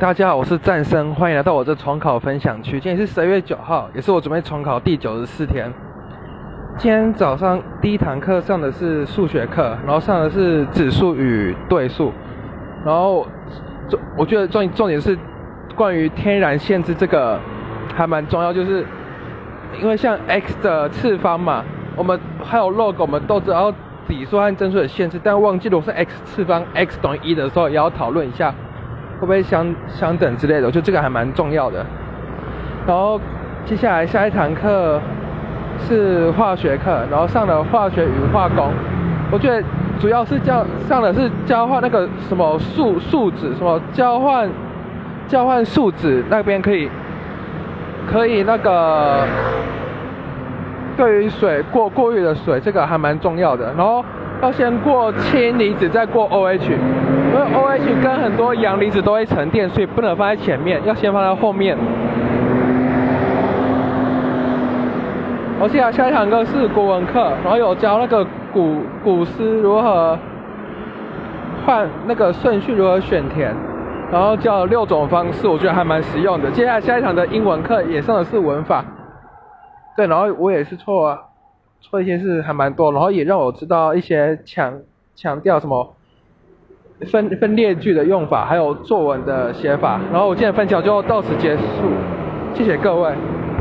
大家好，我是战生，欢迎来到我这重考分享区。今天是十月九号，也是我准备重考第九十四天。今天早上第一堂课上的是数学课，然后上的是指数与对数，然后重我觉得重重点是关于天然限制这个还蛮重要，就是因为像 x 的次方嘛，我们还有 log 我们都知道底数和正数的限制，但忘记如果是 x 次方 x 等于一的时候，也要讨论一下。会不会相相等之类的？我觉得这个还蛮重要的。然后接下来下一堂课是化学课，然后上了化学与化工。我觉得主要是教上的是交换那个什么树树脂，什么交换交换树脂那边可以可以那个对于水过过滤的水，这个还蛮重要的。然后要先过氢离子，再过 OH。因为 OH 跟很多阳离子都会沉淀，所以不能放在前面，要先放在后面。我记得下一堂课是国文课，然后有教那个古古诗如何换那个顺序，如何选填，然后教六种方式，我觉得还蛮实用的。接下来下一堂的英文课也上的是文法，对，然后我也是错啊错一些事还蛮多，然后也让我知道一些强强调什么。分分列句的用法，还有作文的写法，然后我今天分享就到此结束，谢谢各位。